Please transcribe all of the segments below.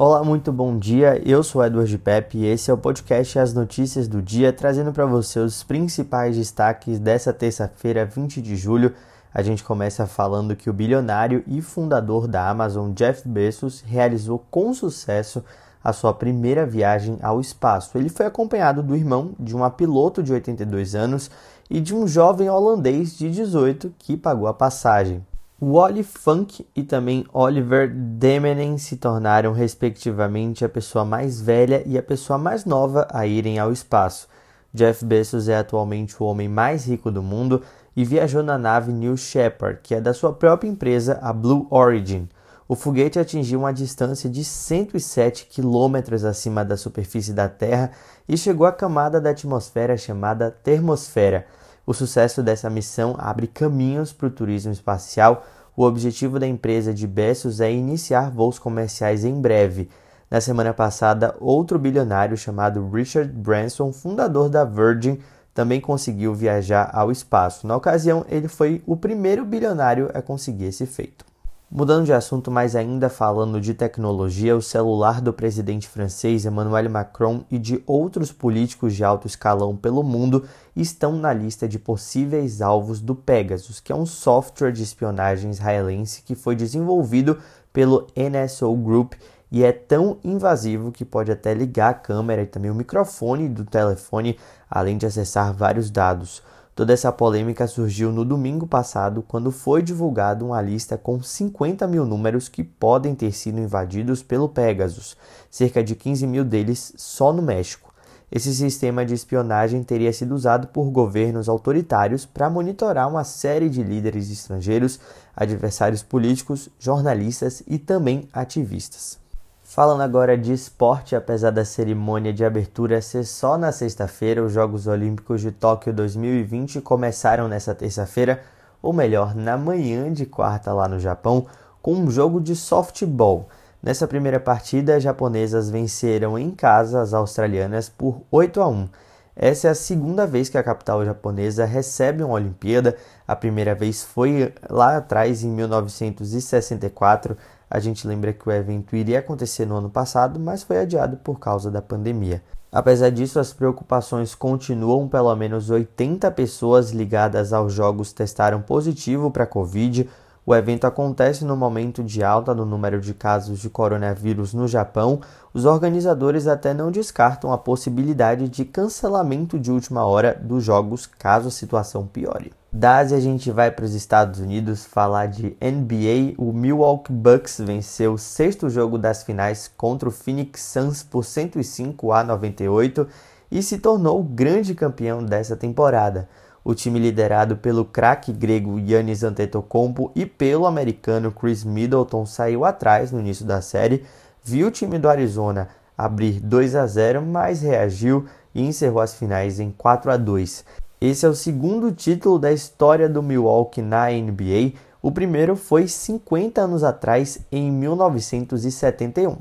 Olá, muito bom dia. Eu sou Edward Pepe e esse é o podcast As Notícias do Dia, trazendo para você os principais destaques dessa terça-feira, 20 de julho. A gente começa falando que o bilionário e fundador da Amazon, Jeff Bezos, realizou com sucesso a sua primeira viagem ao espaço. Ele foi acompanhado do irmão de uma piloto de 82 anos e de um jovem holandês de 18 que pagou a passagem. Wally Funk e também Oliver Demenen se tornaram, respectivamente, a pessoa mais velha e a pessoa mais nova a irem ao espaço. Jeff Bezos é atualmente o homem mais rico do mundo e viajou na nave New Shepard, que é da sua própria empresa, a Blue Origin. O foguete atingiu uma distância de 107 quilômetros acima da superfície da Terra e chegou à camada da atmosfera chamada termosfera o sucesso dessa missão abre caminhos para o turismo espacial. O objetivo da empresa de Bezos é iniciar voos comerciais em breve. Na semana passada, outro bilionário chamado Richard Branson, fundador da Virgin, também conseguiu viajar ao espaço. Na ocasião, ele foi o primeiro bilionário a conseguir esse feito. Mudando de assunto, mas ainda falando de tecnologia, o celular do presidente francês Emmanuel Macron e de outros políticos de alto escalão pelo mundo estão na lista de possíveis alvos do Pegasus, que é um software de espionagem israelense que foi desenvolvido pelo NSO Group e é tão invasivo que pode até ligar a câmera e também o microfone do telefone, além de acessar vários dados. Toda essa polêmica surgiu no domingo passado, quando foi divulgada uma lista com 50 mil números que podem ter sido invadidos pelo Pegasus, cerca de 15 mil deles só no México. Esse sistema de espionagem teria sido usado por governos autoritários para monitorar uma série de líderes estrangeiros, adversários políticos, jornalistas e também ativistas. Falando agora de esporte, apesar da cerimônia de abertura ser só na sexta-feira, os Jogos Olímpicos de Tóquio 2020 começaram nessa terça-feira, ou melhor, na manhã de quarta lá no Japão, com um jogo de softball. Nessa primeira partida, as japonesas venceram em casa as australianas por 8 a 1. Essa é a segunda vez que a capital japonesa recebe uma Olimpíada. A primeira vez foi lá atrás, em 1964, a gente lembra que o evento iria acontecer no ano passado, mas foi adiado por causa da pandemia. Apesar disso, as preocupações continuam. Pelo menos 80 pessoas ligadas aos jogos testaram positivo para a Covid. O evento acontece no momento de alta no número de casos de coronavírus no Japão. Os organizadores até não descartam a possibilidade de cancelamento de última hora dos jogos caso a situação piore. Da Ásia a gente vai para os Estados Unidos falar de NBA. O Milwaukee Bucks venceu o sexto jogo das finais contra o Phoenix Suns por 105 a 98 e se tornou o grande campeão dessa temporada. O time liderado pelo craque grego Yannis Antetokounmpo e pelo americano Chris Middleton saiu atrás no início da série, viu o time do Arizona abrir 2 a 0, mas reagiu e encerrou as finais em 4 a 2. Esse é o segundo título da história do Milwaukee na NBA. O primeiro foi 50 anos atrás, em 1971.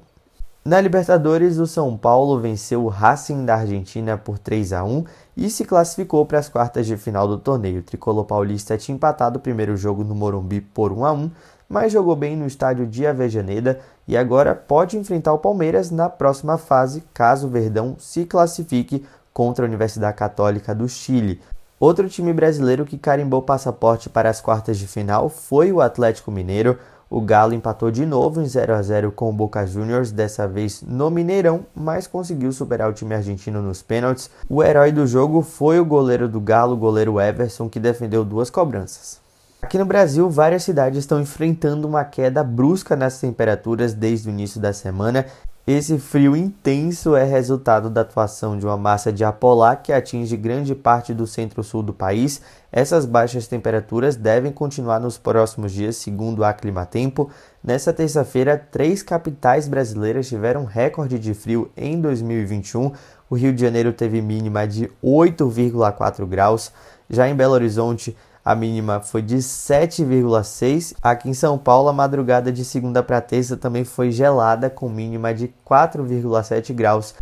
Na Libertadores, o São Paulo venceu o Racing da Argentina por 3 a 1 e se classificou para as quartas de final do torneio. O tricolor paulista tinha empatado o primeiro jogo no Morumbi por 1 a 1, mas jogou bem no estádio de Avejaneda e agora pode enfrentar o Palmeiras na próxima fase, caso o Verdão se classifique contra a Universidade Católica do Chile. Outro time brasileiro que carimbou passaporte para as quartas de final foi o Atlético Mineiro. O Galo empatou de novo em 0 a 0 com o Boca Juniors, dessa vez no Mineirão, mas conseguiu superar o time argentino nos pênaltis. O herói do jogo foi o goleiro do Galo, o goleiro Everson, que defendeu duas cobranças. Aqui no Brasil, várias cidades estão enfrentando uma queda brusca nas temperaturas desde o início da semana esse frio intenso é resultado da atuação de uma massa de ar polar que atinge grande parte do centro-sul do país. Essas baixas temperaturas devem continuar nos próximos dias, segundo a Climatempo. Nessa terça-feira, três capitais brasileiras tiveram recorde de frio em 2021. O Rio de Janeiro teve mínima de 8,4 graus. Já em Belo Horizonte, a mínima foi de 7,6. Aqui em São Paulo, a madrugada de segunda para terça também foi gelada, com mínima de 4,7 graus.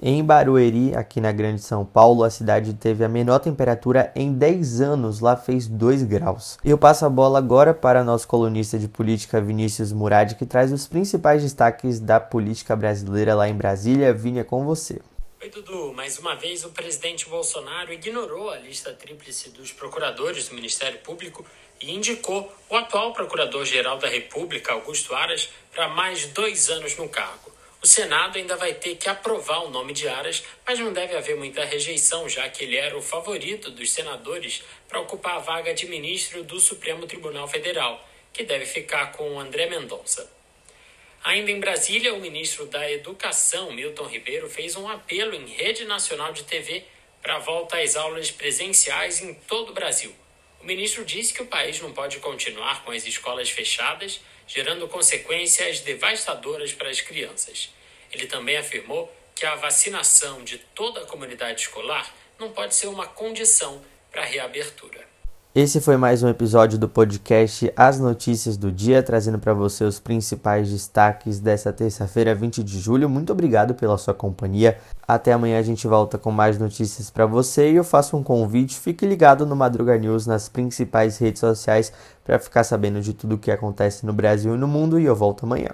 Em Barueri, aqui na Grande São Paulo, a cidade teve a menor temperatura em 10 anos, lá fez 2 graus. Eu passo a bola agora para nosso colunista de política Vinícius Murad, que traz os principais destaques da política brasileira lá em Brasília. Vinha com você. Oi, Dudu. Mais uma vez, o presidente Bolsonaro ignorou a lista tríplice dos procuradores do Ministério Público e indicou o atual procurador-geral da República, Augusto Aras, para mais dois anos no cargo. O Senado ainda vai ter que aprovar o nome de Aras, mas não deve haver muita rejeição, já que ele era o favorito dos senadores para ocupar a vaga de ministro do Supremo Tribunal Federal, que deve ficar com André Mendonça. Ainda em Brasília, o ministro da Educação, Milton Ribeiro, fez um apelo em rede nacional de TV para a volta às aulas presenciais em todo o Brasil. O ministro disse que o país não pode continuar com as escolas fechadas gerando consequências devastadoras para as crianças. Ele também afirmou que a vacinação de toda a comunidade escolar não pode ser uma condição para a reabertura. Esse foi mais um episódio do podcast As Notícias do Dia, trazendo para você os principais destaques dessa terça-feira, 20 de julho. Muito obrigado pela sua companhia. Até amanhã a gente volta com mais notícias para você e eu faço um convite. Fique ligado no Madruga News nas principais redes sociais para ficar sabendo de tudo o que acontece no Brasil e no mundo e eu volto amanhã.